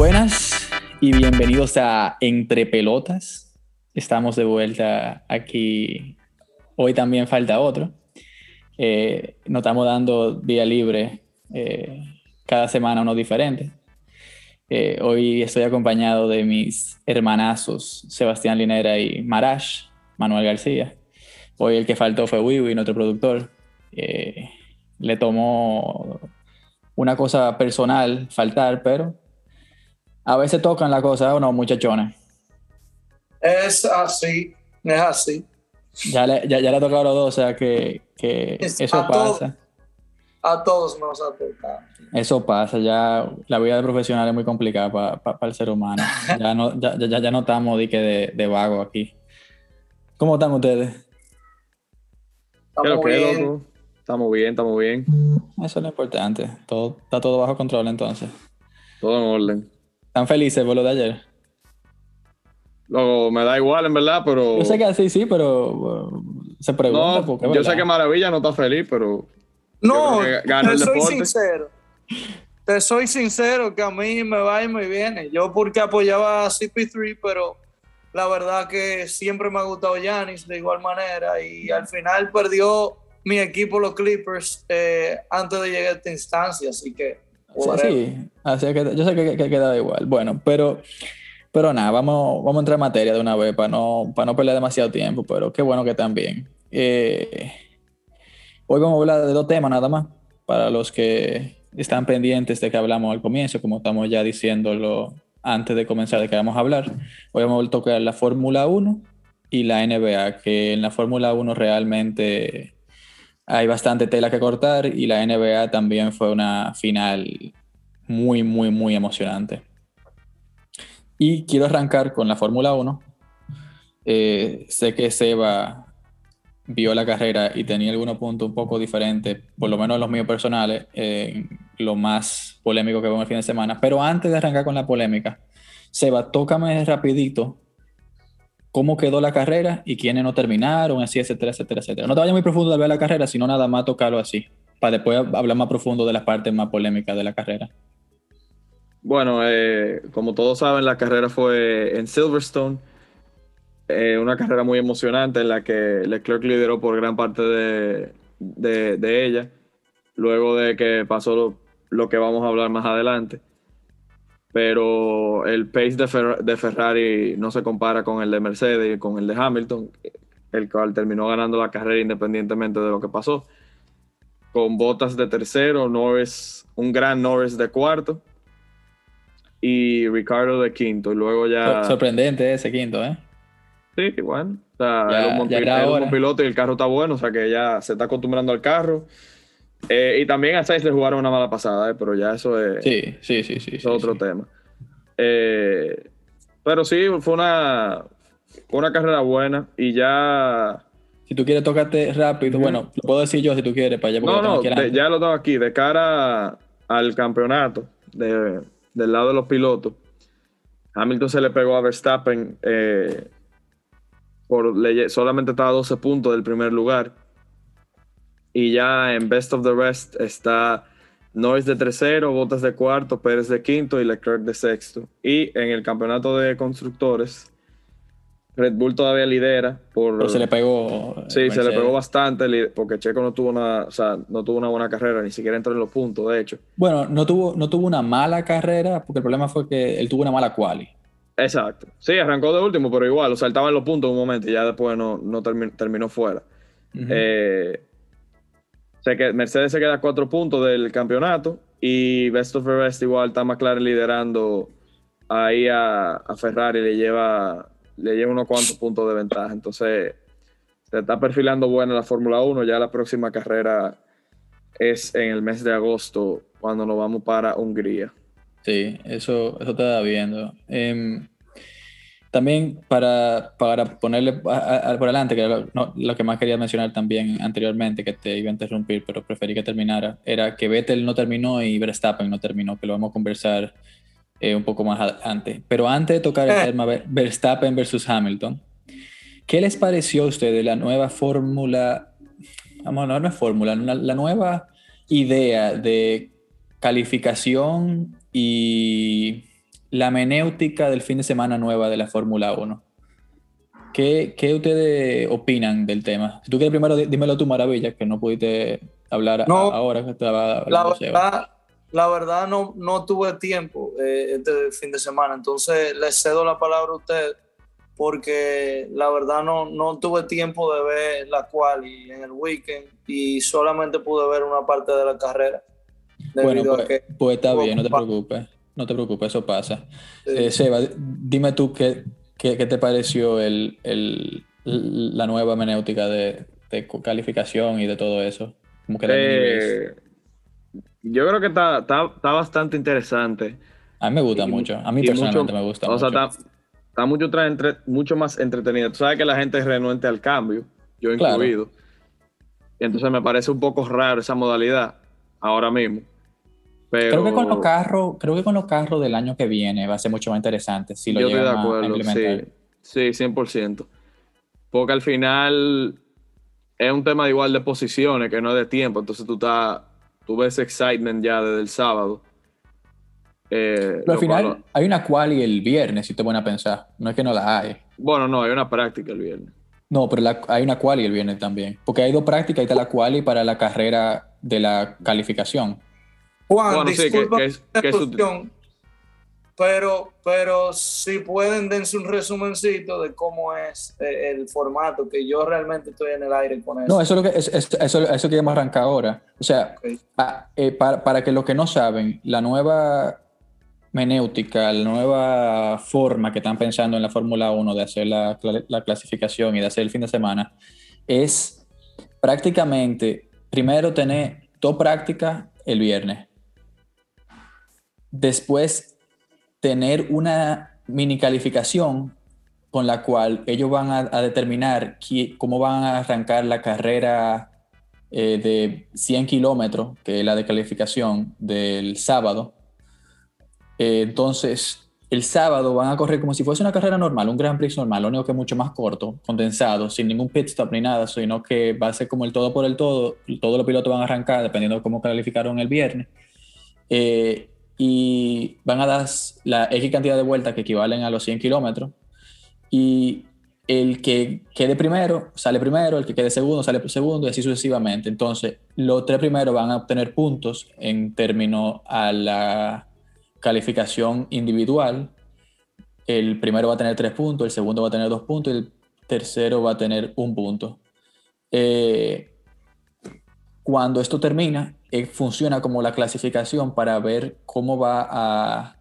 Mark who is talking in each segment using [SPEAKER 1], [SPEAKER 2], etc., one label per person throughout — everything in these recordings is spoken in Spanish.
[SPEAKER 1] Buenas y bienvenidos a Entre Pelotas. Estamos de vuelta aquí. Hoy también falta otro. Eh, nos estamos dando día libre eh, cada semana uno diferente. Eh, hoy estoy acompañado de mis hermanazos Sebastián Linera y Marash, Manuel García. Hoy el que faltó fue Wiwi, nuestro productor. le tomó una cosa personal faltar, pero a veces tocan la cosa, ¿o no, muchachones?
[SPEAKER 2] Es así, es así.
[SPEAKER 1] Ya le, ya, ya le ha tocado a los dos, o sea que, que eso pasa.
[SPEAKER 2] a todos nos ha tocado.
[SPEAKER 1] Eso pasa, ya la vida de profesional es muy complicada para el ser humano. Ya no, ya, ya, ya no estamos de, de, de vago aquí. ¿Cómo están ustedes?
[SPEAKER 2] Estamos bien.
[SPEAKER 3] Estamos bien, estamos bien.
[SPEAKER 1] Eso es lo importante. Todo, está todo bajo control entonces.
[SPEAKER 3] Todo en orden.
[SPEAKER 1] ¿Están felices por lo de ayer?
[SPEAKER 3] Luego, me da igual, en verdad, pero.
[SPEAKER 1] Yo sé que sí, sí, pero se pregunta.
[SPEAKER 3] No, yo sé que Maravilla no está feliz, pero.
[SPEAKER 2] No, te soy sincero. Te soy sincero que a mí me va y me viene. Yo porque apoyaba a CP3, pero la verdad que siempre me ha gustado Yanis de igual manera y al final perdió mi equipo, los Clippers, eh, antes de llegar a esta instancia, así que
[SPEAKER 1] Sí, así que yo sé que, que, queda igual. Bueno, pero, pero nada, vamos, vamos a entrar en materia de una vez para no, para no perder demasiado tiempo, pero qué bueno que también. Eh, hoy vamos a hablar de dos temas nada más, para los que están pendientes de que hablamos al comienzo, como estamos ya diciéndolo antes de comenzar de que vamos a hablar. Hoy vamos a tocar la Fórmula 1 y la NBA, que en la Fórmula 1 realmente hay bastante tela que cortar y la NBA también fue una final muy, muy, muy emocionante. Y quiero arrancar con la Fórmula 1. Eh, sé que Seba vio la carrera y tenía algunos puntos un poco diferentes, por lo menos los míos personales, lo más polémico que veo en el fin de semana. Pero antes de arrancar con la polémica, Seba, tócame rapidito cómo quedó la carrera y quiénes no terminaron, así, etcétera, etcétera, etcétera. No te vayas muy profundo de ver la carrera, sino nada más tocarlo así, para después hablar más profundo de las partes más polémicas de la carrera.
[SPEAKER 3] Bueno, eh, como todos saben, la carrera fue en Silverstone, eh, una carrera muy emocionante en la que Leclerc lideró por gran parte de, de, ella, luego de que pasó lo, lo que vamos a hablar más adelante pero el pace de, Ferrari no se compara con el de Mercedes y con el de Hamilton, el cual terminó ganando la carrera independientemente de lo que pasó. Con botas de tercero, Norris, un gran Norris de cuarto y Ricardo de quinto. Y luego ya.
[SPEAKER 1] Sorprendente ese quinto, ¿eh?
[SPEAKER 3] Sí, bueno. O sea, era un piloto y el carro está bueno, o sea que ya se está acostumbrando al carro. Eh, y también a Sainz le jugaron una mala pasada, eh, pero ya eso es,
[SPEAKER 1] sí, sí, sí, sí,
[SPEAKER 3] es otro tema. Eh, pero sí, fue una, una carrera buena y ya...
[SPEAKER 1] Si tú quieres tocarte rápido, bueno, lo puedo decir yo si tú quieres para allá.
[SPEAKER 3] No, no, ya lo tengo aquí. De cara al campeonato, del lado de los pilotos, Hamilton se le pegó a Verstappen por solamente estaba a 12 puntos del primer lugar y ya en Best of the Rest está Norris de tercero, Bottas de cuarto, Pérez de quinto y Leclerc de sexto. Y en el campeonato de constructores, Red Bull todavía lidera por.
[SPEAKER 1] Pero se le pegó.
[SPEAKER 3] Sí, se le pegó bastante porque Checo no tuvo una, o sea, no tuvo una buena carrera, ni siquiera entró en los puntos, de hecho.
[SPEAKER 1] Bueno, no tuvo, no tuvo una mala carrera, porque el problema fue que él tuvo una mala quali.
[SPEAKER 3] Exacto. Sí, arrancó de último, pero igual, o sea, estaba en los puntos en un momento y ya después no, no terminó, fuera. eh, Mercedes se queda a cuatro puntos del campeonato y Best of the Rest igual está McLaren liderando ahí a, Ferrari, le lleva, le lleva unos cuantos puntos de ventaja. Entonces, se está perfilando buena la Fórmula 1. Ya la próxima carrera es en el mes de agosto, cuando nos vamos para Hungría.
[SPEAKER 1] Sí, eso, eso te da viendo. Em, también para, para ponerle por adelante, que era lo, que más quería mencionar también anteriormente, que te iba a interrumpir, pero preferí que terminara, era que Vettel no terminó y Verstappen no terminó, que lo vamos a conversar eh, un poco más adelante. Pero antes de tocar el eh. tema Verstappen versus Hamilton, ¿qué les pareció a ustedes la nueva fórmula, vamos, no, no es fórmula, la nueva idea de calificación y la menéutica del fin de semana nueva de la Fórmula 1. ¿Qué, ¿Qué, ustedes opinan del tema? Si tú quieres primero, dímelo tu maravilla, que no pudiste hablar ahora que estaba
[SPEAKER 2] la verdad, la verdad no, no tuve tiempo eh, este fin de semana, entonces le cedo la palabra a usted porque la verdad no, no tuve tiempo de ver la cual y en el weekend y solamente pude ver una parte de la carrera.
[SPEAKER 1] Bueno, pues, pues, está bien, no te preocupes, no te preocupes, eso pasa. Eh, Seba, dime tú qué, qué, te pareció el, el, la nueva menéutica de, de, calificación y de todo eso.
[SPEAKER 3] Como que eh, yo creo que está, está, está, bastante interesante.
[SPEAKER 1] A mí me gusta mucho, a mí personalmente me gusta.
[SPEAKER 3] O sea, está, está mucho, entre, mucho más entretenida. Tú sabes que la gente es renuente al cambio, yo incluido. Y entonces me parece un poco raro esa modalidad ahora mismo. Pero...
[SPEAKER 1] Creo que con los carros, creo que con los carros del año que viene va a ser mucho más interesante si lo yo estoy de acuerdo,
[SPEAKER 3] Sí, sí, 100%. Porque al final es un tema de igual de posiciones que no es de tiempo. Entonces tú estás, tú ves excitement ya desde el sábado
[SPEAKER 1] eh, Pero al final hay una quali el viernes, si te pones a pensar. No es que no la hay.
[SPEAKER 3] Bueno, no, hay una práctica el viernes.
[SPEAKER 1] No, pero hay una quali el viernes también. Porque hay dos prácticas y está la quali para la carrera de la calificación.
[SPEAKER 2] Juan, disculpa pero, pero si pueden dense un resumencito de cómo es eh, el formato, que yo realmente estoy en el aire con eso.
[SPEAKER 1] No, eso es lo que, eso, eso, eso queremos arrancar ahora. O sea, eh, para, para que los que no saben, la nueva menéutica, la nueva forma que están pensando en la Fórmula 1 de hacer la, clasificación y de hacer el fin de semana, es prácticamente, primero tener dos prácticas el viernes, después tener una mini calificación con la cual ellos van a, determinar cómo van a arrancar la carrera eh, de 100 kilómetros, que es la de calificación del sábado, eh, entonces, el sábado van a correr como si fuese una carrera normal, un Grand Prix normal, lo único que es mucho más corto, condensado, sin ningún pit stop ni nada, sino que va a ser como el todo por el todo, todos los pilotos van a arrancar dependiendo de cómo calificaron el viernes. Eh, y van a dar la X cantidad de vueltas que equivalen a los 100 kilómetros. Y el que quede primero sale primero, el que quede segundo sale segundo y así sucesivamente. Entonces, los tres primeros van a obtener puntos en términos a la calificación individual, el primero va a tener tres puntos, el segundo va a tener dos puntos y el tercero va a tener un punto. Eh, cuando esto termina, eh, funciona como la clasificación para ver cómo va a,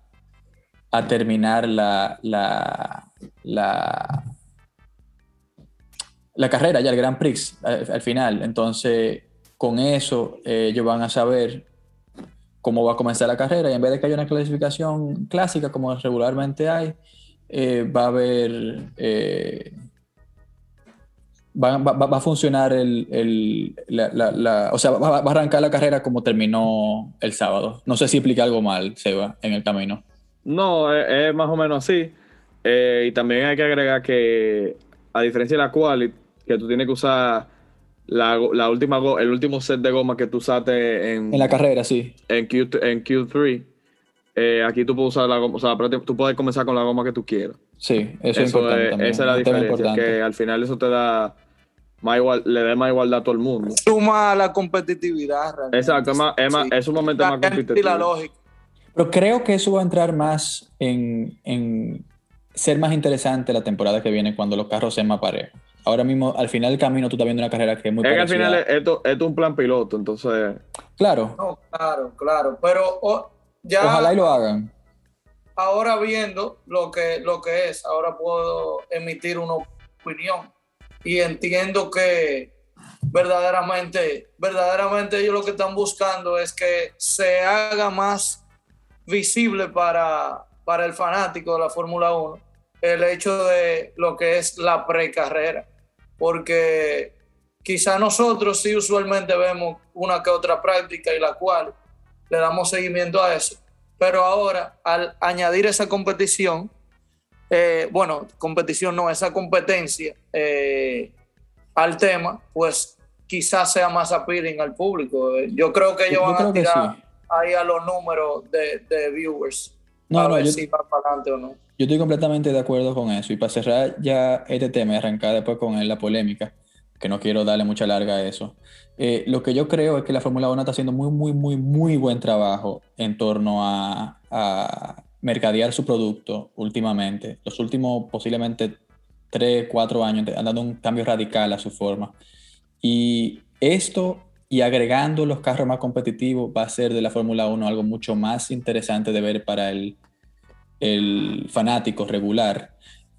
[SPEAKER 1] terminar la, la, la, carrera, ya el Grand Prix al, final. Entonces, con eso eh, ellos van a saber cómo va a comenzar la carrera y en vez de que haya una clasificación clásica como regularmente hay, eh, va a haber... Eh, va, a funcionar el, la, o sea, va, a arrancar la carrera como terminó el sábado. No sé si explica algo mal, Seba, en el camino.
[SPEAKER 3] No, es, más o menos así. Eh, y también hay que agregar que, a diferencia de la quali, que tú tienes que usar la, última el último set de goma que tú usaste en,
[SPEAKER 1] en la carrera, sí.
[SPEAKER 3] En, Q, en Q3, eh, aquí tú puedes usar la goma, o sea, tú puedes comenzar con la goma que tú quieras.
[SPEAKER 1] Sí, eso, es importante.
[SPEAKER 3] esa es la diferencia, que al final eso te da más igual, le da más igualdad a todo el mundo.
[SPEAKER 2] Suma la competitividad.
[SPEAKER 3] Realmente. Exacto, es, más, es, un momento más competitivo.
[SPEAKER 2] la lógica.
[SPEAKER 1] Pero creo que eso va a entrar más en, en ser más interesante la temporada que viene cuando los carros sean más parejos ahora mismo, al final del camino, tú estás viendo una carrera que es muy
[SPEAKER 3] Es que al final esto, es un plan piloto, entonces.
[SPEAKER 1] Claro.
[SPEAKER 2] No, claro, claro. Pero ya.
[SPEAKER 1] Ojalá y lo hagan.
[SPEAKER 2] Ahora viendo lo que, lo que es, ahora puedo emitir una opinión. Y entiendo que verdaderamente, verdaderamente ellos lo que están buscando es que se haga más visible para, para el fanático de la Fórmula 1 el hecho de lo que es la precarrera, porque quizá nosotros sí usualmente vemos una que otra práctica y la cual le damos seguimiento a eso, pero ahora al añadir esa competición, eh, bueno, competición no, esa competencia eh, al tema, pues quizás sea más appealing al público. Yo creo que ellos van a tirar ahí a los números de, de viewers
[SPEAKER 1] No, no, yo, para adelante o no. Yo estoy completamente de acuerdo con eso. Y para cerrar ya este tema y arrancar después con la polémica, que no quiero darle mucha larga a eso. Eh, lo que yo creo es que la Fórmula 1 está haciendo muy, muy, muy, muy buen trabajo en torno a, a mercadear su producto últimamente. Los últimos posiblemente 3, 4 años han dado un cambio radical a su forma. Y esto y agregando los carros más competitivos va a ser de la Fórmula 1 algo mucho más interesante de ver para el, el fanático regular.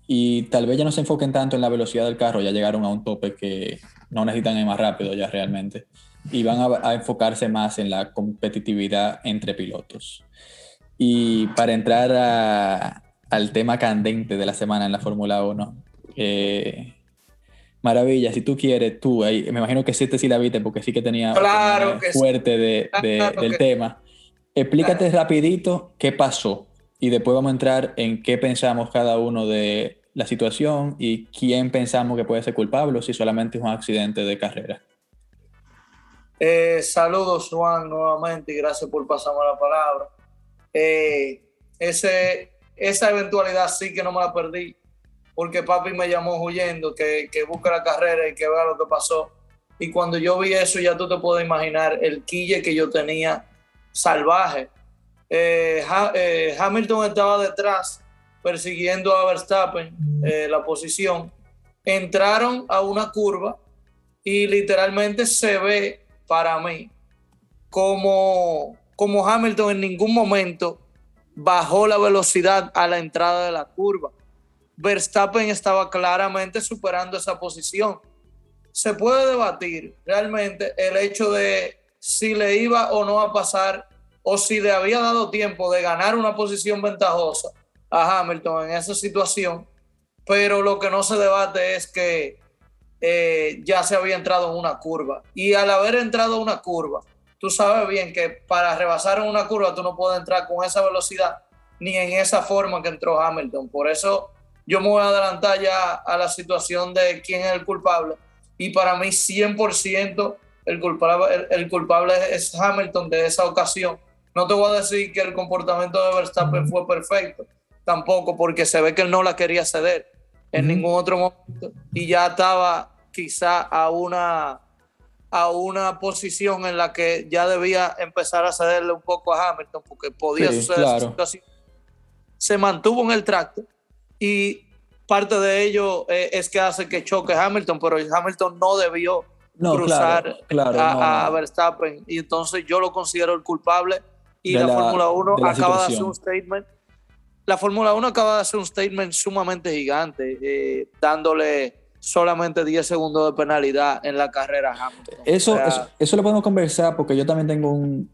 [SPEAKER 1] Y tal vez ya no se enfoquen tanto en la velocidad del carro, ya llegaron a un tope que no necesitan ir más rápido ya realmente. Y van a, enfocarse más en la competitividad entre pilotos. Y para entrar al tema candente de la semana en la Fórmula 1, eh, Maravilla, si tú quieres, tú, ahí, me imagino que sí te sí la viste porque sí que tenía
[SPEAKER 2] claro
[SPEAKER 1] fuerte de, del tema. Explícate rapidito qué pasó y después vamos a entrar en qué pensamos cada uno de la situación y quién pensamos que puede ser culpable o si solamente es un accidente de carrera.
[SPEAKER 2] Eh, saludos Juan nuevamente y gracias por pasarme la palabra. Eh, ese, esa eventualidad sí que no me la perdí porque papi me llamó huyendo, que, que busque la carrera y que vea lo que pasó. Y cuando yo vi eso, ya tú te puedes imaginar el quille que yo tenía salvaje. Eh, eh, Hamilton estaba detrás persiguiendo a Verstappen eh, la posición. Entraron a una curva y literalmente se ve para mí como, como Hamilton en ningún momento bajó la velocidad a la entrada de la curva. Verstappen estaba claramente superando esa posición. Se puede debatir realmente el hecho de si le iba o no a pasar o si le había dado tiempo de ganar una posición ventajosa a Hamilton en esa situación, pero lo que no se debate es que eh, ya se había entrado en una curva y al haber entrado en una curva, tú sabes bien que para rebasar en una curva tú no puedes entrar con esa velocidad ni en esa forma que entró Hamilton. Por eso yo me voy a adelantar ya a la situación de quién es el culpable. Y para mí 100% el culpable, el, culpable es Hamilton de esa ocasión. No te voy a decir que el comportamiento de Verstappen fue perfecto, tampoco, porque se ve que él no la quería ceder en ningún otro momento y ya estaba quizá a una, a una posición en la que ya debía empezar a cederle un poco a Hamilton porque podía suceder esa situación. Se mantuvo en el tracto y parte de ello eh, es que hace que choque Hamilton, pero Hamilton no debió cruzar a, Verstappen. Y entonces yo lo considero el culpable. Y la, Fórmula 1 acaba de hacer un statement. La Fórmula 1 acaba de hacer un statement sumamente gigante, eh, dándole solamente 10 segundos de penalidad en la carrera Hamilton.
[SPEAKER 1] Eso, eso, lo podemos conversar porque yo también tengo un...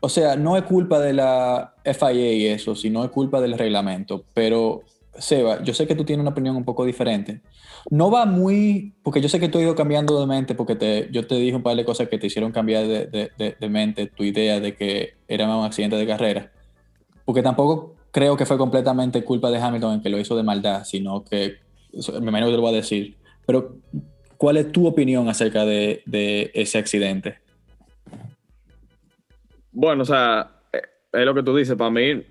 [SPEAKER 1] O sea, no es culpa de la FIA y eso, sino es culpa del reglamento, pero Seba, yo sé que tú tienes una opinión un poco diferente. No va muy, porque yo sé que tú has ido cambiando de mente, porque te, yo te dije un par de cosas que te hicieron cambiar de, mente tu idea de que era un accidente de carrera. Porque tampoco creo que fue completamente culpa de Hamilton en que lo hizo de maldad, sino que, me imagino que te lo voy a decir. Pero, ¿cuál es tu opinión acerca de, ese accidente?
[SPEAKER 3] Bueno, o sea, eh, es lo que tú dices, para mí, o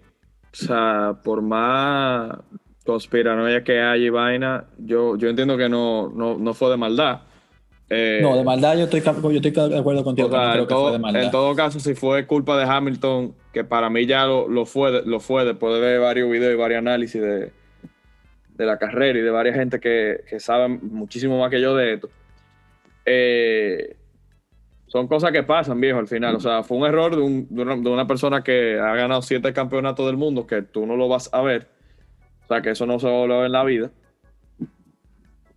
[SPEAKER 3] sea, por más conspiranoia que hay y vaina, yo, yo entiendo que no, no, fue de maldad.
[SPEAKER 1] Eh, no, de maldad yo estoy, yo estoy de acuerdo contigo.
[SPEAKER 3] en, todo, en todo caso, si fue culpa de Hamilton, que para mí ya lo, lo, fue, lo fue después de ver varios videos y varios análisis de, de la carrera y de varias gente que, que saben muchísimo más que yo de esto. Eh, son cosas que pasan, viejo, al final. O sea, fue un error de, un, de, una, de, una, persona que ha ganado siete campeonatos del mundo que tú no lo vas a ver sea, que eso no se va a volver en la vida.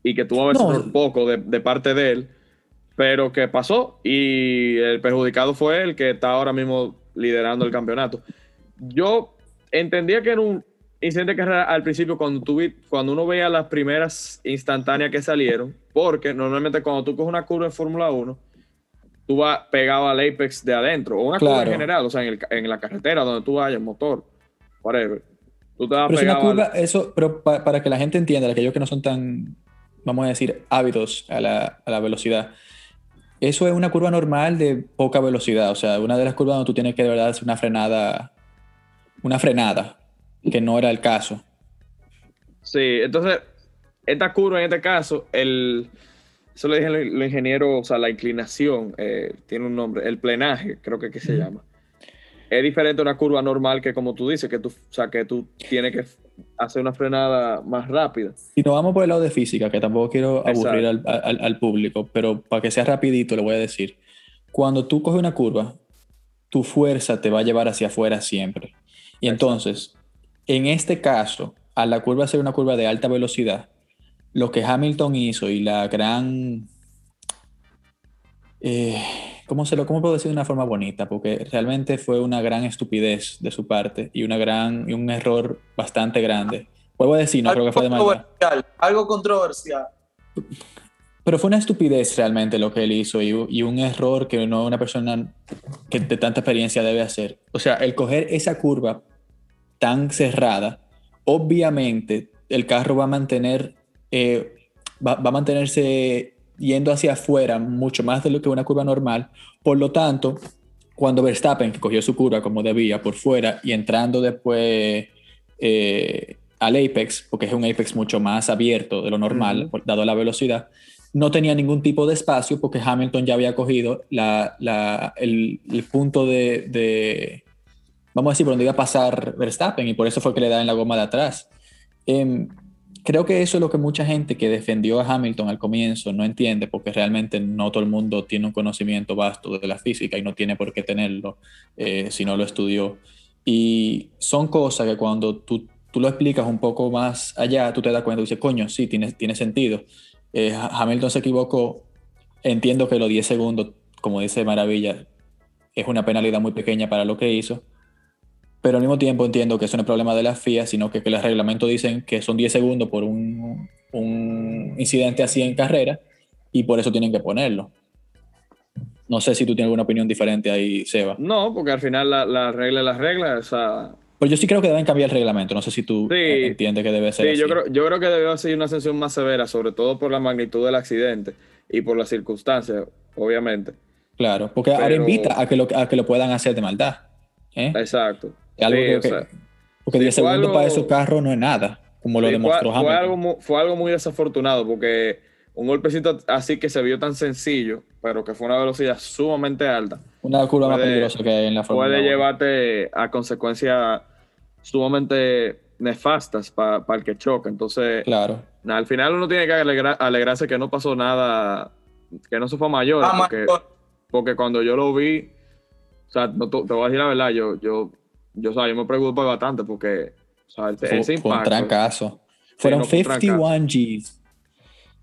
[SPEAKER 3] Y que tuvo no. poco de, parte de él, pero que pasó y el perjudicado fue el que está ahora mismo liderando el campeonato. Yo entendía que era un incidente de carrera al principio cuando, tú, cuando uno veía las primeras instantáneas que salieron, porque normalmente cuando tú coges una curva en Fórmula 1, tú vas pegado al apex de adentro, o una curva en general, o sea, en, en la carretera donde tú vayas, motor, whatever
[SPEAKER 1] pero es una curva, eso, pero para, que la gente entienda, aquellos que no son tan, vamos a decir, hábitos a la, a la, velocidad, eso es una curva normal de poca velocidad, o sea, una de las curvas donde tú tienes que de verdad hacer una frenada, una frenada, que no era el caso.
[SPEAKER 3] Sí, entonces, esta curva en este caso, el, eso le dije al ingeniero, o sea, la inclinación, eh, tiene un nombre, el plenaje, creo que, que se llama. Es diferente a una curva normal que como tú dices, que tú, o sea, que tú tienes que hacer una frenada más rápida.
[SPEAKER 1] Y nos vamos por el lado de física, que tampoco quiero aburrir al, al, público, pero para que sea rapidito le voy a decir, cuando tú coges una curva, tu fuerza te va a llevar hacia afuera siempre. Y entonces, en este caso, a la curva ser una curva de alta velocidad, lo que Hamilton hizo y la gran... Eh, ¿cómo, se lo, ¿Cómo puedo decir de una forma bonita? Porque realmente fue una gran estupidez de su parte y, una gran, y un error bastante grande. Puedo decir, no creo que fue de maldad.
[SPEAKER 2] Algo controversial.
[SPEAKER 1] Pero fue una estupidez realmente lo que él hizo y, y, un error que no una persona que de tanta experiencia debe hacer. O sea, el coger esa curva tan cerrada, obviamente el carro va a mantener eh, va, a mantenerse yendo hacia afuera mucho más de lo que una curva normal. Por lo tanto, cuando Verstappen, que cogió su curva como debía por fuera y entrando después eh, al apex, porque es un apex mucho más abierto de lo normal, dado la velocidad, no tenía ningún tipo de espacio porque Hamilton ya había cogido el, punto de, vamos a decir, por donde iba a pasar Verstappen y por eso fue que le da en la goma de atrás. Em, creo que eso es lo que mucha gente que defendió a Hamilton al comienzo no entiende, porque realmente no todo el mundo tiene un conocimiento vasto de la física y no tiene por qué tenerlo eh, si no lo estudió. Y son cosas que cuando tú, tú, lo explicas un poco más allá, tú te das cuenta y dices, coño, sí, tiene, tiene sentido. Eh, Hamilton se equivocó. Entiendo que los 10 segundos, como dice Maravilla, es una penalidad muy pequeña para lo que hizo pero al mismo tiempo entiendo que eso no es problema de la FIA, sino que, que los reglamentos dicen que son 10 segundos por un, un, incidente así en carrera y por eso tienen que ponerlo. No sé si tú tienes alguna opinión diferente ahí, Seba.
[SPEAKER 3] No, porque al final la, la regla es la regla. O sea...
[SPEAKER 1] Pues yo sí creo que deben cambiar el reglamento. No sé si tú entiendes que debe ser.
[SPEAKER 3] Sí, Yo, creo, yo creo que debe ser una sanción más severa, sobre todo por la magnitud del accidente y por las circunstancias, obviamente.
[SPEAKER 1] Claro, porque ahora invita a que, lo, a que lo puedan hacer de maldad. ¿Eh?
[SPEAKER 3] Exacto.
[SPEAKER 1] Algo que, porque 10 segundos para esos carros no es nada, como lo demostró
[SPEAKER 3] fue, fue algo, fue algo muy desafortunado porque un golpecito así que se vio tan sencillo, pero que fue una velocidad sumamente alta.
[SPEAKER 1] Una curva más peligrosa que hay en la
[SPEAKER 3] Fórmula Puede llevarte a consecuencias sumamente nefastas para el que choca. Entonces,
[SPEAKER 1] claro.
[SPEAKER 3] al final uno tiene que alegrarse que no pasó nada, que no se fue mayor. Ah, porque, porque, cuando yo lo vi, o sea, te, voy a decir la verdad, yo, yo yo, o yo me preocupo bastante porque o sea, fue, ese
[SPEAKER 1] impacto, un trancazo. Fueron 51 Gs.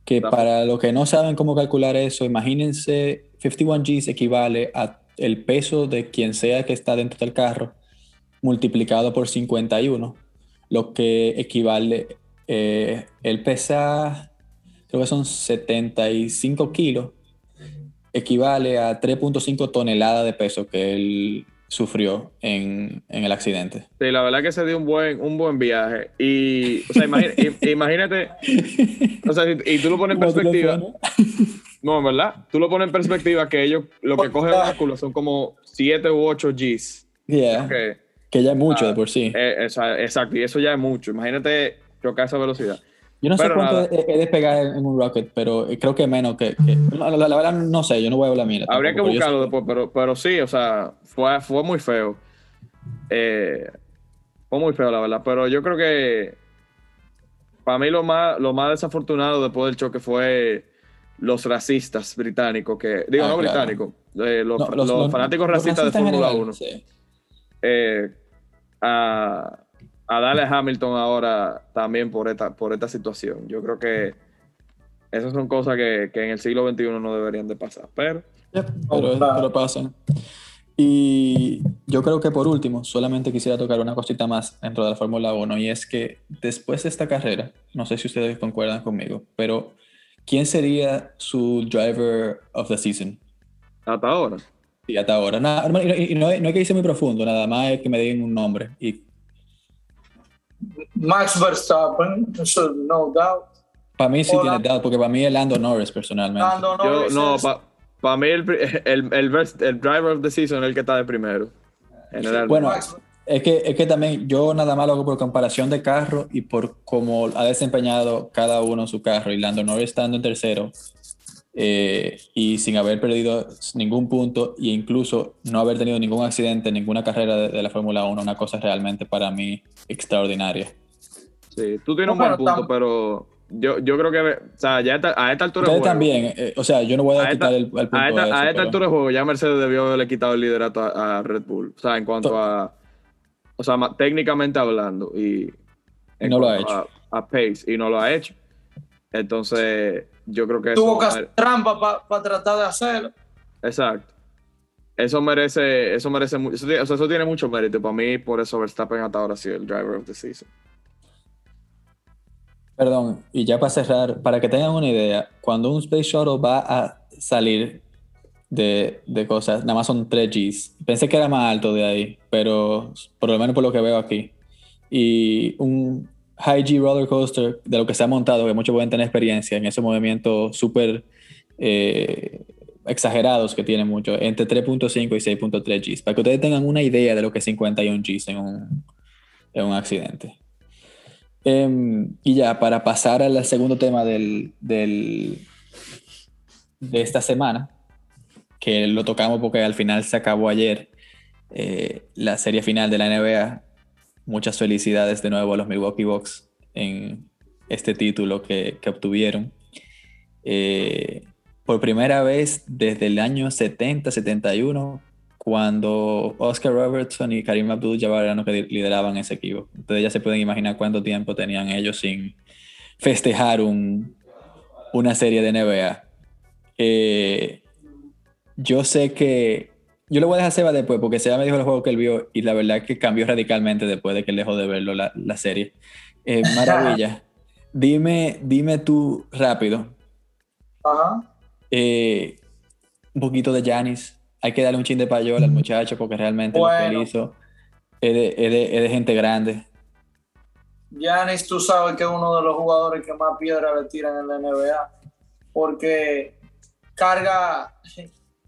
[SPEAKER 1] Que para los que no saben cómo calcular eso, imagínense, 51 Gs equivale a el peso de quien sea que está dentro del carro multiplicado por 51, lo que equivale, eh, él pesa, creo que son 75 kilos, equivale a 3.5 toneladas de peso que él sufrió en, en, el accidente.
[SPEAKER 3] Sí, la verdad que se dio un buen, un buen viaje. Y, o sea, imagínate, o sea, y tú lo pones en perspectiva. No, ¿verdad? Tú lo pones en perspectiva que ellos lo que cogen báculos son como 7 u 8 Gs.
[SPEAKER 1] Yeah. que ya es mucho de por sí.
[SPEAKER 3] Eh, exacto, y eso ya es mucho. Imagínate chocar esa velocidad.
[SPEAKER 1] Yo no sé cuánto es despegar en un rocket, pero creo que menos que. la, verdad, no sé, yo no voy a hablar mira.
[SPEAKER 3] Habría que buscarlo después, pero, pero sí, o sea, fue, fue muy feo. Eh, fue muy feo, la verdad. Pero yo creo que. Para mí, lo más, lo más desafortunado después del choque fue los racistas británicos, que. Digo, ah, no británicos, eh, los, los, fanáticos racistas, de Fórmula 1. Eh, a a darle a Hamilton ahora también por esta, por esta situación. Yo creo que esas son cosas que, en el siglo XXI no deberían de pasar, pero...
[SPEAKER 1] pero, pasan. Y yo creo que por último, solamente quisiera tocar una cosita más dentro de la Fórmula 1 y es que después de esta carrera, no sé si ustedes concuerdan conmigo, pero ¿quién sería su driver of the season?
[SPEAKER 3] Hasta ahora.
[SPEAKER 1] Sí, hasta ahora. y no, no, hay que irse muy profundo, nada más es que me den un nombre. Y
[SPEAKER 2] Max Verstappen, no doubt.
[SPEAKER 1] Para mí sí tiene doubt, porque para mí es Lando Norris personalmente.
[SPEAKER 3] Lando Norris no, para mí el, el, el, driver of the season es el que está de primero.
[SPEAKER 1] Bueno, Es que, es que también yo nada más lo hago por comparación de carro y por cómo ha desempeñado cada uno su carro. Y Lando Norris estando en tercero eh, y sin haber perdido ningún punto e incluso no haber tenido ningún accidente en ninguna carrera de, la Fórmula 1, una cosa realmente para mí extraordinaria.
[SPEAKER 3] Sí, tú tienes un buen punto, pero yo, yo creo que, o sea, ya a esta altura
[SPEAKER 1] de juego. también, eh, o sea, yo no voy a, quitar el, punto.
[SPEAKER 3] A
[SPEAKER 1] esta,
[SPEAKER 3] a esta altura de juego, ya Mercedes debió haberle quitado el liderato a, Red Bull. O sea, en cuanto a. O sea, técnicamente hablando. Y.
[SPEAKER 1] no lo ha hecho.
[SPEAKER 3] A, pace, y no lo ha hecho. Entonces, yo creo que.
[SPEAKER 2] Tuvo que trampa para tratar de hacerlo.
[SPEAKER 3] Exacto. Eso merece, eso merece, eso, o sea, eso tiene mucho mérito. Para mí, por eso Verstappen hasta ahora ha sido el driver of the season.
[SPEAKER 1] Perdón, y ya para cerrar, para que tengan una idea, cuando un Space Shuttle va a salir de, de, cosas, nada más son 3 Gs. Pensé que era más alto de ahí, pero por lo menos por lo que veo aquí. Y un High G roller coaster, de lo que se ha montado, que muchos pueden tener experiencia en esos movimientos súper eh, exagerados que tiene mucho, entre 3.5 y 6.3 Gs, para que ustedes tengan una idea de lo que es 51 Gs en un, en un accidente. Em, y ya, para pasar al segundo tema del, del, de esta semana, que lo tocamos porque al final se acabó ayer eh, la serie final de la NBA. Muchas felicidades de nuevo a los Milwaukee Bucks en este título que, que obtuvieron. Eh, por primera vez desde el año 70-71 cuando Oscar Robertson y Karim Abdul-Jabbar eran los que lideraban ese equipo. Ustedes ya se pueden imaginar cuánto tiempo tenían ellos sin festejar un, una serie de NBA. Eh, yo sé que yo lo voy a dejar a Seba después porque Seba me dijo el juego que él vio y la verdad es que cambió radicalmente después de que él dejó de verlo la, la serie. Eh, maravilla. dime, dime tú rápido.
[SPEAKER 2] Ajá.
[SPEAKER 1] Eh, un poquito de Janis hay que darle un chin de payola al muchacho porque realmente lo que él hizo es de, gente grande.
[SPEAKER 2] Yanis, tú sabes que es uno de los jugadores que más piedra le tiran en la NBA porque carga,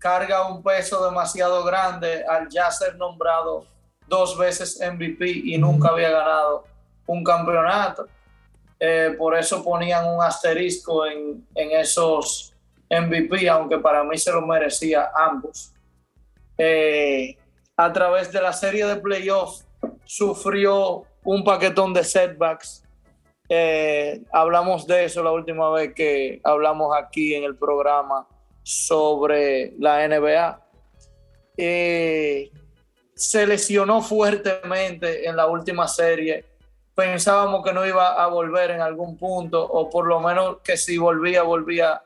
[SPEAKER 2] carga un peso demasiado grande al ya ser nombrado dos veces MVP y nunca había ganado un campeonato. Eh, por eso ponían un asterisco en, en esos MVP, aunque para mí se lo merecía ambos. Eh, a través de la serie de playoffs sufrió un paquetón de setbacks. Eh, hablamos de eso la última vez que hablamos aquí en el programa sobre la NBA. Eh, se lesionó fuertemente en la última serie. Pensábamos que no iba a volver en algún punto, o por lo menos que si volvía, volvía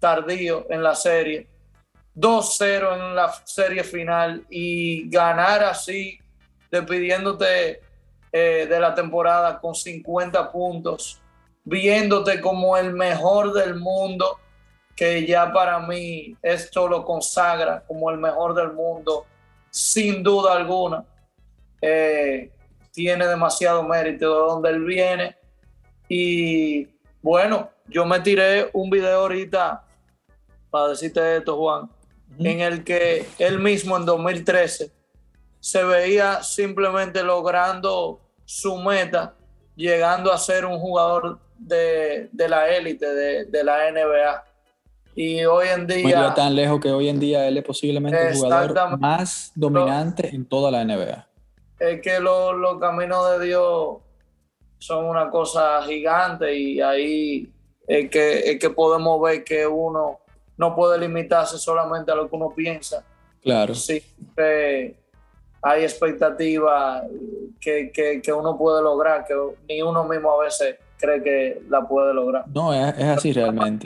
[SPEAKER 2] tardío en la serie 2-0 en la serie final y ganar así, despidiéndote eh, de la temporada con 50 puntos, viéndote como el mejor del mundo, que ya para mí esto lo consagra como el mejor del mundo, sin duda alguna. Eh, tiene demasiado mérito de donde él viene. Y bueno, yo me tiré un video ahorita para decirte esto, Juan en el que él mismo en 2013 se veía simplemente logrando su meta, llegando a ser un jugador de, la élite de, la NBA. Y hoy en día...
[SPEAKER 1] tan lejos que hoy en día él es posiblemente el jugador más dominante en toda la NBA.
[SPEAKER 2] Es que los caminos de Dios son una cosa gigante y ahí es que, es que podemos ver que uno no puede limitarse solamente a lo que uno piensa.
[SPEAKER 1] Claro.
[SPEAKER 2] Sí, hay expectativas que, que, uno puede lograr, que ni uno mismo a veces cree que la puede lograr.
[SPEAKER 1] No, es, así realmente.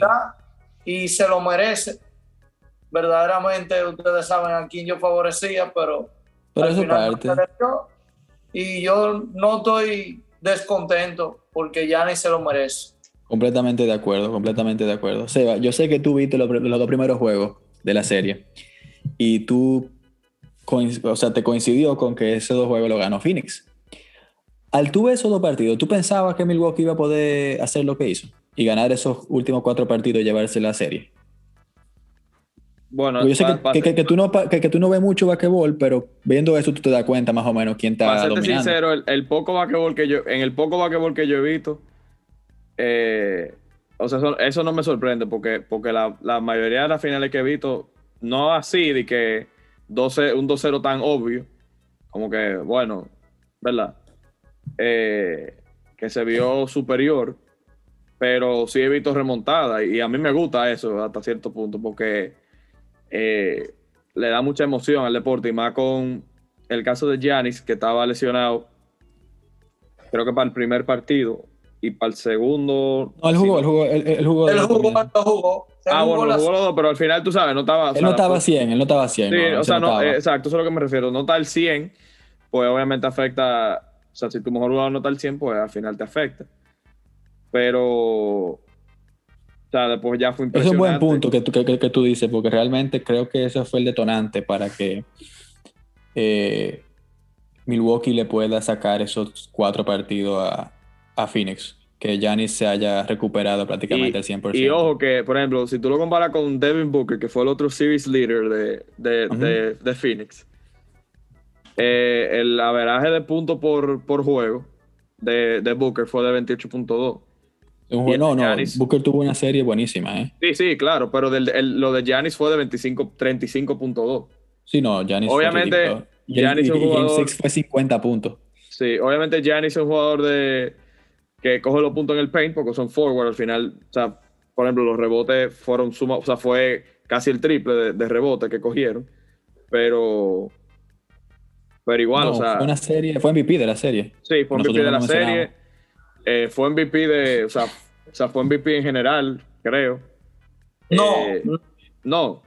[SPEAKER 2] Y se lo merece. Verdaderamente, ustedes saben a quién yo favorecía, pero.
[SPEAKER 1] Pero eso parte.
[SPEAKER 2] Y yo no estoy descontento porque ya ni se lo merece.
[SPEAKER 1] Completamente de acuerdo, completamente de acuerdo. Seba, yo sé que tú viste los, dos primeros juegos de la serie y tú, o sea, te coincidió con que esos dos juegos lo ganó Phoenix. Al tú ver esos dos partidos, ¿tú pensabas que Milwaukee iba a poder hacer lo que hizo y ganar esos últimos cuatro partidos y llevarse la serie? Bueno, yo sé que, que, tú no, que, tú no ves mucho basquetbol, pero viendo eso tú te das cuenta más o menos quién está Para serte sincero,
[SPEAKER 3] el, poco basquetbol que yo, en el poco basquetbol que yo he visto, eh, o sea, eso, no me sorprende porque, porque la, la, mayoría de las finales que he visto, no así de que 12, un 2-0 tan obvio, como que, bueno, ¿verdad? Eh, que se vio superior, pero sí he visto remontada y a mí me gusta eso hasta cierto punto porque eh, le da mucha emoción al deporte y más con el caso de Giannis que estaba lesionado creo que para el primer partido y para el segundo
[SPEAKER 1] no, él jugó, él jugó, él, jugó,
[SPEAKER 2] él jugó,
[SPEAKER 3] Ah, bueno, jugó los dos, pero al final tú sabes, no estaba.
[SPEAKER 1] Él no estaba 100, él no estaba 100.
[SPEAKER 3] Sí, o sea, no, exacto, eso es a lo que me refiero. No está al 100, pues obviamente afecta. O sea, si tu mejor jugador no está al 100, pues al final te afecta. Pero. O sea, después ya fue impresionante.
[SPEAKER 1] Es un buen punto que tú, que, tú dices, porque realmente creo que eso fue el detonante para que eh, Milwaukee le pueda sacar esos cuatro partidos a, a Phoenix que Giannis se haya recuperado prácticamente al 100%.
[SPEAKER 3] Y ojo que, por ejemplo, si tú lo comparas con Devin Booker, que fue el otro series leader de, de, de, Phoenix, eh, el averaje de puntos por, por juego de, Booker fue de 28.2.
[SPEAKER 1] No, no, Booker tuvo una serie buenísima, ¿eh?
[SPEAKER 3] Sí, sí, claro, pero lo de Giannis fue de 25, 35.2.
[SPEAKER 1] Sí, no, Giannis
[SPEAKER 3] Obviamente, Giannis
[SPEAKER 1] un jugador... fue 50 puntos.
[SPEAKER 3] Sí, obviamente Giannis es un jugador de que coge los puntos en el paint porque son forward al final. O sea, por ejemplo, los rebotes fueron suma, o sea, fue casi el triple de, de rebotes que cogieron. Pero. Pero igual, o sea.
[SPEAKER 1] Fue una serie, fue MVP de la serie.
[SPEAKER 3] Sí, fue MVP de la serie. Eh, fue MVP de. O sea, o sea, fue MVP en general, creo.
[SPEAKER 2] No.
[SPEAKER 3] Eh, no.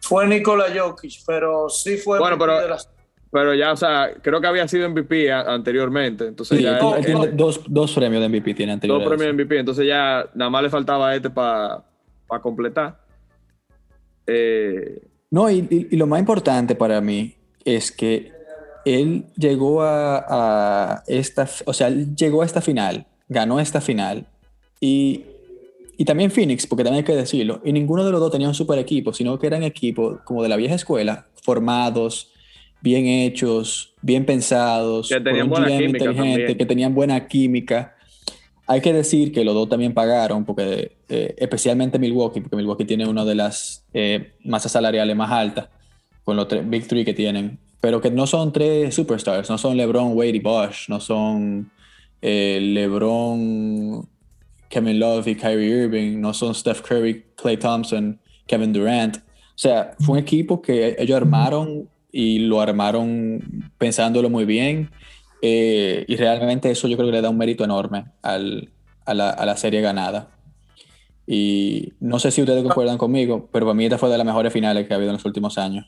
[SPEAKER 2] Fue Nikola Jokic, pero sí fue
[SPEAKER 3] bueno, MVP pero, de. Pero ya, o sea, creo que había sido MVP anteriormente. Entonces ya
[SPEAKER 1] tiene dos, dos, premios de MVP tiene
[SPEAKER 3] anteriormente. Dos premios de MVP. Entonces ya nada más le faltaba a este para completar. Eh,
[SPEAKER 1] no, y, y, lo más importante para mí es que él llegó a, a, esta, o sea, llegó a esta final, ganó esta final y, y también Phoenix, porque también hay que decirlo, y ninguno de los dos tenía un super equipo, sino que eran equipos como de la vieja escuela, formados, bien hechos, bien pensados,
[SPEAKER 3] que tenían buena química
[SPEAKER 1] inteligente, que tenían buena química. Hay que decir que los dos también pagaron, porque eh, especialmente Milwaukee, porque Milwaukee tiene una de las eh, masas salariales más altas, con los tres Big Three que tienen, pero que no son tres superstars, no son LeBron, Wade y Bosch, no son eh, LeBron, Kevin Love y Kyrie Irving, no son Steph Curry, Clay Thompson, Kevin Durant. O sea, fue un equipo que ellos armaron y lo armaron pensándolo muy bien. Eh, y realmente eso yo creo que le da un mérito enorme al, a, la, a, la, serie ganada. Y no sé si ustedes concuerdan conmigo, pero para mí esta fue de las mejores finales que ha habido en los últimos años.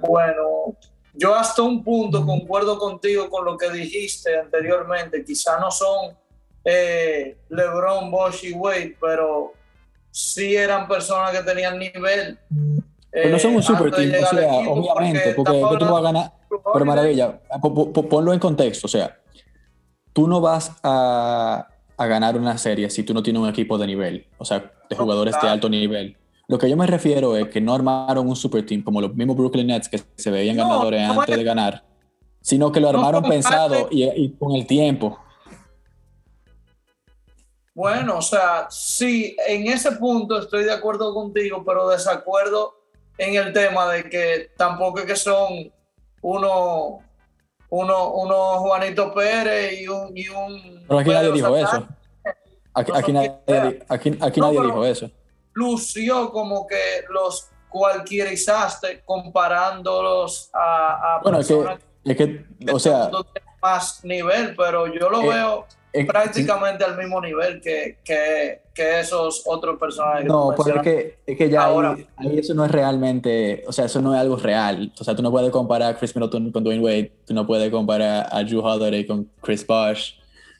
[SPEAKER 2] Bueno, yo hasta un punto concuerdo contigo con lo que dijiste anteriormente. Quizá no son eh, LeBron, Bosch y Wade, pero sí eran personas que tenían nivel
[SPEAKER 1] pero no son un super team, o sea, obviamente, porque, tú vas a ganar. Pero maravilla, ponlo en contexto, o sea, tú no vas a, a, ganar una serie si tú no tienes un equipo de nivel, o sea, de jugadores de alto nivel. Lo que yo me refiero es que no armaron un super team como los mismos Brooklyn Nets que se veían ganadores antes de ganar, sino que lo armaron pensado y, y con el tiempo.
[SPEAKER 2] Bueno, o sea, sí, en ese punto estoy de acuerdo contigo, pero desacuerdo en el tema de que tampoco es que son uno, uno, uno Juanito Pérez y un... Y un
[SPEAKER 1] Pero aquí nadie dijo eso. Aquí, nadie, dijo eso.
[SPEAKER 2] Lució como que los cualquierizaste comparándolos a, a
[SPEAKER 1] bueno, personas es que, o sea,
[SPEAKER 2] más nivel, pero yo lo eh, veo prácticamente al mismo nivel que, que, que esos otros personajes.
[SPEAKER 1] No, pues es que, es que ya Ahora, ahí, eso no es realmente, o sea, eso no es algo real. O sea, tú no puedes comparar a Chris Middleton con Dwayne Wade, tú no puedes comparar a Drew Holiday con Chris Bosh,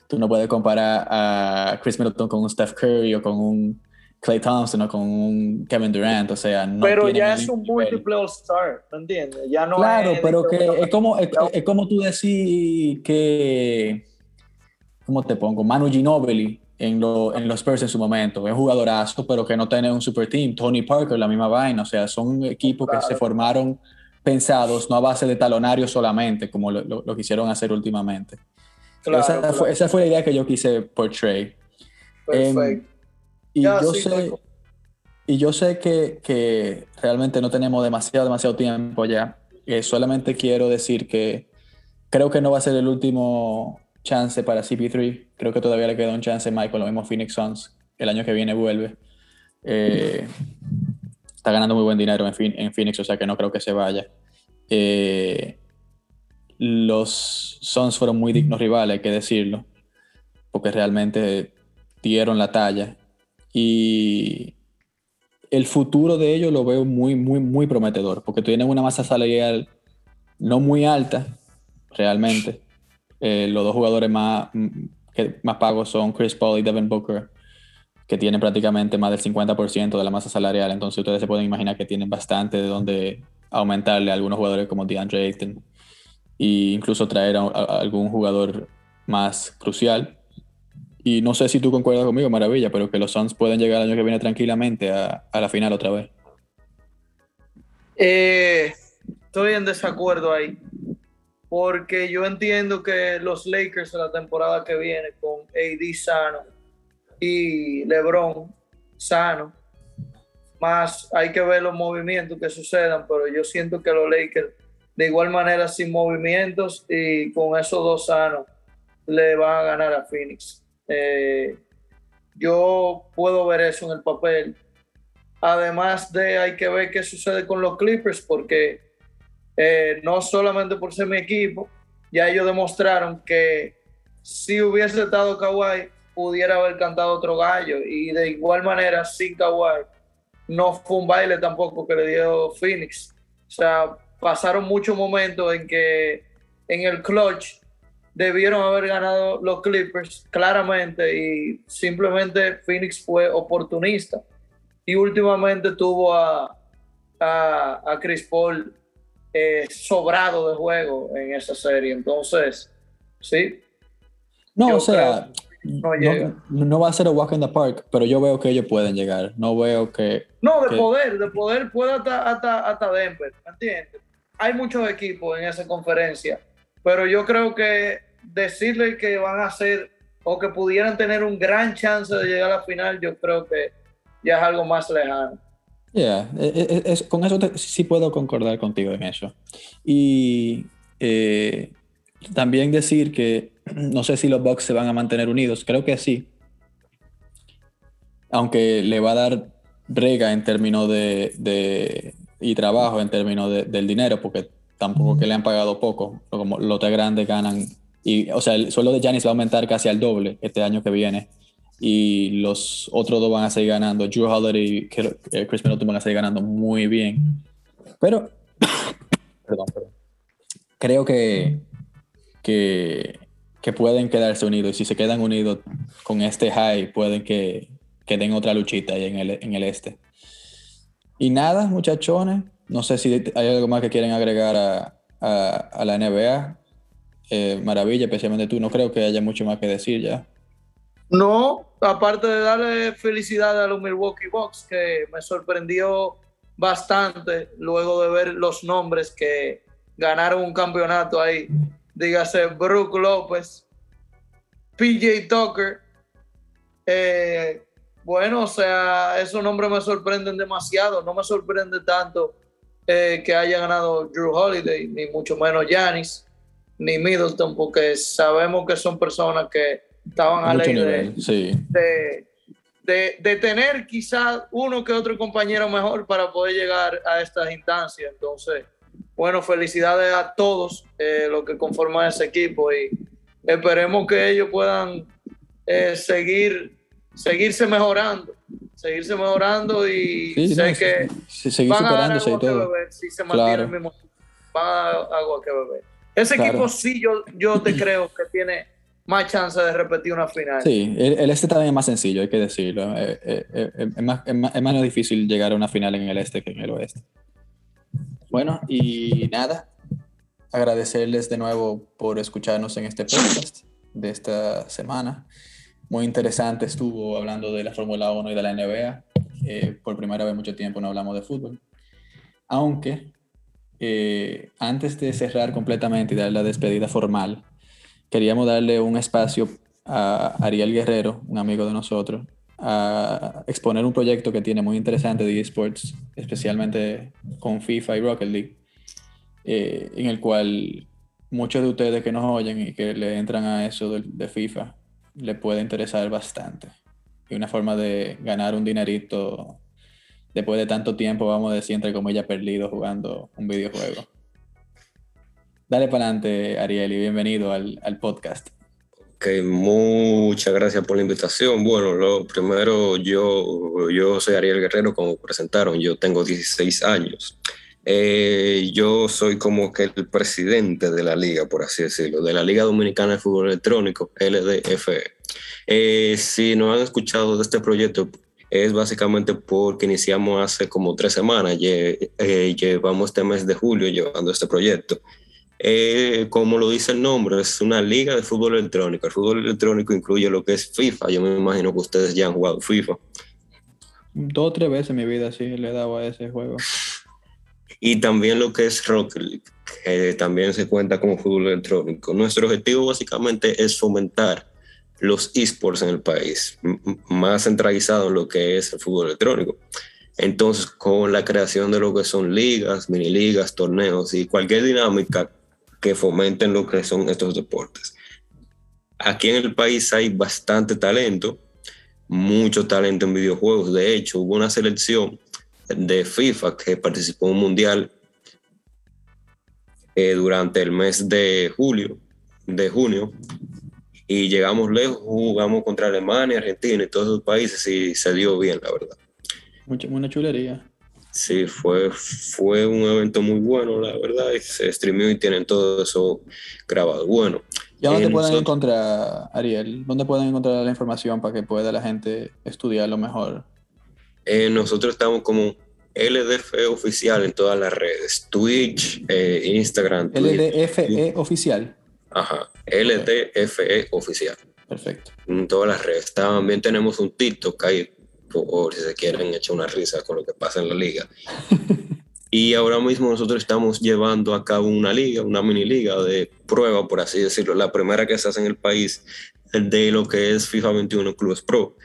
[SPEAKER 1] tú no puedes comparar a Chris Middleton con un Steph Curry o con un Clay Thompson o con un Kevin Durant, o sea, no
[SPEAKER 2] Pero ya es un múltiple All-Star, ¿me entiendes? Ya no
[SPEAKER 1] claro, pero que es como, es, es como tú decís que ¿cómo te pongo? Manu Ginobili en, en, los Spurs en su momento. Es jugadorazo, pero que no tiene un super team. Tony Parker, la misma vaina. O sea, son equipos que se formaron pensados no a base de talonarios solamente, como lo, quisieron hacer últimamente. esa, Fue, esa, Fue, la idea que yo quise portray. Em, y, yo sé, y yo sé que, que, realmente no tenemos demasiado, demasiado tiempo ya. Eh, solamente quiero decir que creo que no va a ser el último chance para CP3. Creo que todavía le queda un chance Michael, lo mismo Phoenix Suns. El año que viene vuelve. Eh, está ganando muy buen dinero en, en, Phoenix, o sea que no creo que se vaya. Eh, los Suns fueron muy dignos rivales, hay que decirlo, porque realmente dieron la talla. Y el futuro de ellos lo veo muy, muy, muy prometedor, porque tienen una masa salarial no muy alta, realmente. Eh, los dos jugadores más, que más pagos son Chris Paul y Devin Booker, que tienen prácticamente más del 50% de la masa salarial. Entonces ustedes se pueden imaginar que tienen bastante de donde aumentarle a algunos jugadores como DeAndre Ayton e incluso traer a, algún jugador más crucial. Y no sé si tú concuerdas conmigo, Maravilla, pero que los Suns pueden llegar el año que viene tranquilamente a, la final otra vez.
[SPEAKER 2] Eh, estoy en desacuerdo ahí porque yo entiendo que los Lakers en la temporada que viene con AD sano y LeBron sano, más hay que ver los movimientos que sucedan, pero yo siento que los Lakers de igual manera sin movimientos y con esos dos sanos le van a ganar a Phoenix. Eh, yo puedo ver eso en el papel. Además de hay que ver qué sucede con los Clippers porque eh, no solamente por ser mi equipo, ya ellos demostraron que si hubiese estado Kawhi, pudiera haber cantado otro gallo. Y de igual manera, sin Kawhi, no fue un baile tampoco que le dio Phoenix. O sea, pasaron muchos momentos en que en el clutch debieron haber ganado los Clippers claramente y simplemente Phoenix fue oportunista. Y últimamente tuvo a, a, a Chris Paul eh, sobrado de juego en esa serie. Entonces, sí.
[SPEAKER 1] No, o sea, no, va a ser a walk in the park, pero yo veo que ellos pueden llegar. No veo que.
[SPEAKER 2] No, de poder, de poder puede hasta, hasta, hasta Denver, ¿entiendes? Hay muchos equipos en esa conferencia, pero yo creo que decirle que van a ser o que pudieran tener un gran chance de llegar a la final, yo creo que ya es algo más lejano.
[SPEAKER 1] Yeah, e, e, es, con eso sí puedo concordar contigo en eso. Y eh, también decir que no sé si los Bucks se van a mantener unidos, creo que sí. Aunque le va a dar brega en términos de, y trabajo en términos del dinero, porque tampoco que le han pagado poco, como los tres grandes ganan, o sea, el sueldo de Giannis va a aumentar casi al doble este año que viene y los otros dos van a seguir ganando. Drew Holiday y eh, Chris Middleton van a seguir ganando muy bien. Pero, perdón, perdón. Creo que, que, pueden quedarse unidos. Y si se quedan unidos con este high, pueden que, que den otra luchita ahí en el, en el este. Y nada, muchachones. No sé si hay algo más que quieren agregar a, a la NBA. Eh, maravilla, especialmente tú. No creo que haya mucho más que decir ya.
[SPEAKER 2] No, aparte de darle felicidad a los Milwaukee Bucks, que me sorprendió bastante luego de ver los nombres que ganaron un campeonato ahí. Dígase Brook López, PJ Tucker. Eh, bueno, o sea, esos nombres me sorprenden demasiado. No me sorprende tanto eh, que haya ganado Drew Holiday, ni mucho menos Giannis, ni Middleton, porque sabemos que son personas que estaban a ley de, de, tener quizás uno que otro compañero mejor para poder llegar a estas instancias. Entonces, bueno, felicidades a todos eh, los que conforman ese equipo y esperemos que ellos puedan eh, seguir, seguirse mejorando, seguirse mejorando y sé que
[SPEAKER 1] seguir van a dar agua que beber
[SPEAKER 2] si se mantiene el mismo, van a dar agua que beber. Ese equipo sí yo, yo te creo que tiene más chance de repetir una final.
[SPEAKER 1] Sí, el, este también es más sencillo, hay que decirlo. Eh, eh, eh, es, más, es, más, difícil llegar a una final en el este que en el oeste. Bueno, y nada, agradecerles de nuevo por escucharnos en este podcast de esta semana. muy interesante estuvo hablando de la Fórmula 1 y de la NBA. Eh, por primera vez en mucho tiempo no hablamos de fútbol. Aunque eh, antes de cerrar completamente y dar la despedida formal, queríamos darle un espacio a Ariel Guerrero, un amigo de nosotros, a exponer un proyecto que tiene muy interesante de esports, especialmente con FIFA y Rocket League, eh, en el cual muchos de ustedes que nos oyen y que le entran a eso de, FIFA, le puede interesar bastante. Y una forma de ganar un dinerito después de tanto tiempo, vamos a decir, entre comillas, perdido jugando un videojuego. Dale para adelante, Ariel, y bienvenido al, al podcast.
[SPEAKER 4] Ok, muchas gracias por la invitación. Bueno, lo primero, yo, yo soy Ariel Guerrero, como presentaron, yo tengo 16 años. Eh, yo soy como que el presidente de la liga, por así decirlo, de la Liga Dominicana de Fútbol Electrónico, LDFE. Eh, si no han escuchado de este proyecto, es básicamente porque iniciamos hace como tres semanas, eh, llevamos este mes de julio llevando este proyecto. como lo dice el nombre, es una liga de fútbol electrónico. El fútbol electrónico incluye lo que es FIFA. Yo me imagino que ustedes ya han jugado FIFA.
[SPEAKER 1] Dos o tres veces en mi vida sí le he dado a ese juego
[SPEAKER 4] y también lo que es Rocket League, que también se cuenta como fútbol electrónico. Nuestro objetivo básicamente es fomentar los esports en el país, más centralizado en lo que es el fútbol electrónico. Entonces, con la creación de lo que son ligas, mini ligas, torneos y cualquier dinámica que fomenten lo que son estos deportes. Aquí en el país hay bastante talento, mucho talento en videojuegos. De hecho, hubo una selección de FIFA que participó en un mundial eh, durante el mes de julio, de junio, y llegamos lejos, jugamos contra Alemania, Argentina y todos esos países y se dio bien, la verdad.
[SPEAKER 1] Mucha, una chulería.
[SPEAKER 4] Sí, fue, fue un evento muy bueno, la verdad, y se streamió y tienen todo eso grabado. Bueno.
[SPEAKER 1] ¿Y dónde te pueden encontrar, Ariel? ¿Dónde pueden encontrar la información para que pueda la gente estudiarlo mejor?
[SPEAKER 4] Eh, nosotros estamos como LDFE oficial en todas las redes, Twitch, eh, Instagram.
[SPEAKER 1] LDFE oficial.
[SPEAKER 4] Ajá, LDFE oficial.
[SPEAKER 1] Perfecto.
[SPEAKER 4] En todas las redes. También tenemos un TikTok ahí, por si se quieren echar una risa con lo que pasa en la liga. y ahora mismo nosotros estamos llevando a cabo una liga, una mini liga de prueba, por así decirlo, la primera que se hace en el país de lo que es FIFA 21 Clubes Pro,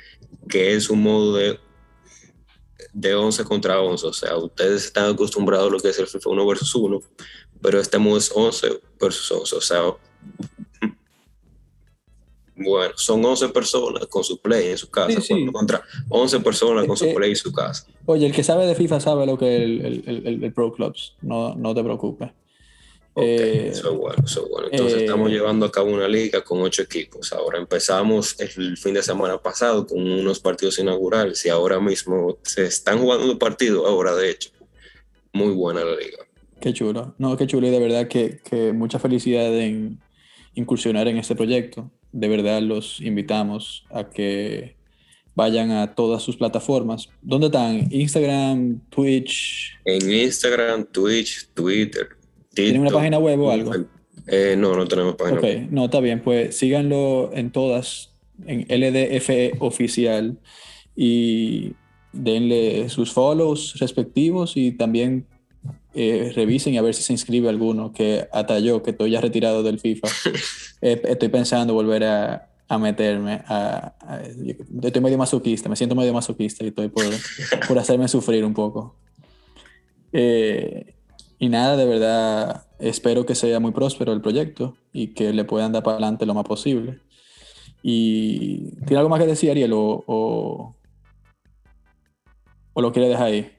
[SPEAKER 4] que es un modo de de 11 contra 11. O sea, ustedes están acostumbrados a lo que es el FIFA 1 versus 1, pero estamos 11 versus 11. O sea, bueno, son 11 personas con su play en su casa, contra 11 personas con su eh, play en su casa.
[SPEAKER 1] Oye, el que sabe de FIFA sabe lo que es el, el, el Pro Clubs, no, no te preocupes.
[SPEAKER 4] Eh, eso es bueno, eso es bueno. Entonces eh, estamos llevando a cabo una liga con ocho equipos. Ahora empezamos el fin de semana pasado con unos partidos inaugurales y ahora mismo se están jugando partidos ahora, de hecho. Muy buena la liga.
[SPEAKER 1] Qué chulo. No, qué chulo y de verdad que, que mucha felicidad en incursionar en este proyecto. De verdad los invitamos a que vayan a todas sus plataformas. ¿Dónde están? Instagram, Twitch.
[SPEAKER 4] En Instagram, Twitch, Twitter,
[SPEAKER 1] ¿Tiene una página web o algo?
[SPEAKER 4] Eh, no, no tenemos página
[SPEAKER 1] web. no, está bien. Pues síganlo en todas, en LDFE oficial y denle sus follows respectivos y también eh, revisen y a ver si se inscribe alguno, que hasta yo, que estoy ya retirado del FIFA, eh, estoy pensando volver a, a meterme. A, estoy medio masoquista, me siento medio masoquista y estoy por, por hacerme sufrir un poco. Eh, y nada, de verdad, espero que sea muy próspero el proyecto y que le puedan dar para adelante lo más posible. Y ¿tiene algo más que decir, Ariel? ¿O, o, lo quiere dejar ahí?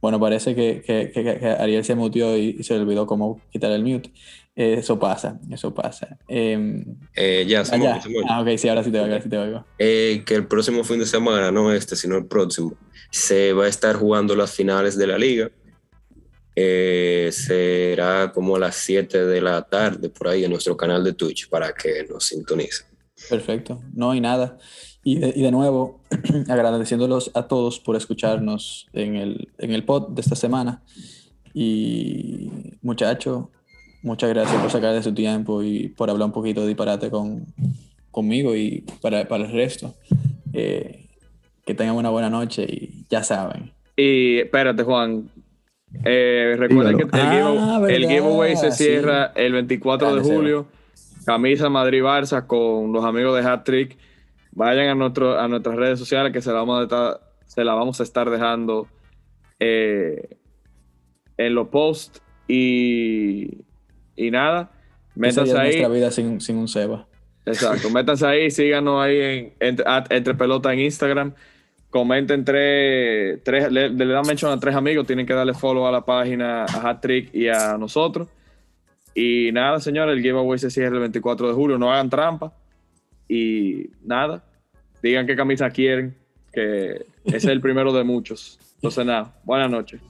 [SPEAKER 1] Bueno, parece que, que, que, Ariel se mutió y, se olvidó cómo quitar el mute. eso pasa, eso pasa. Em,
[SPEAKER 4] eh, ya,
[SPEAKER 1] se ah, ah, ok, sí, ahora sí te oigo. Sí te oigo.
[SPEAKER 4] Eh, que el próximo fin de semana, no este, sino el próximo, se va a estar jugando las finales de la liga eh, será como a las 7 de la tarde por ahí en nuestro canal de Twitch para que nos sintonicen.
[SPEAKER 1] Perfecto, no hay nada. Y de, y de, nuevo, agradeciéndolos a todos por escucharnos en el, en el pod de esta semana. Y muchacho, muchas gracias por sacar de su tiempo y por hablar un poquito de disparate con, conmigo y para, el resto. Eh, que tengan una buena noche y ya saben.
[SPEAKER 3] Y espérate, Juan. Eh, recuerden que el, ah, giveaway, se cierra el 24 de julio. Camisa Madrid Barça con los amigos de Hat Trick. Vayan a, nuestro, a nuestras redes sociales que se la vamos a estar, se la vamos a estar dejando eh, en los posts. Y, y nada,
[SPEAKER 1] métanse ahí. nuestra vida sin, sin un Seba.
[SPEAKER 3] Exacto, métanse ahí, síganos ahí en, entre, pelota en Instagram. Comenten tres, tres le, dan mention a tres amigos, tienen que darle follow a la página, a Hat Trick y a nosotros. Y nada, señores, el giveaway se cierra el 24 de julio, no hagan trampa. Y nada, digan qué camisa quieren, que ese es el primero de muchos. Entonces nada, buenas noches.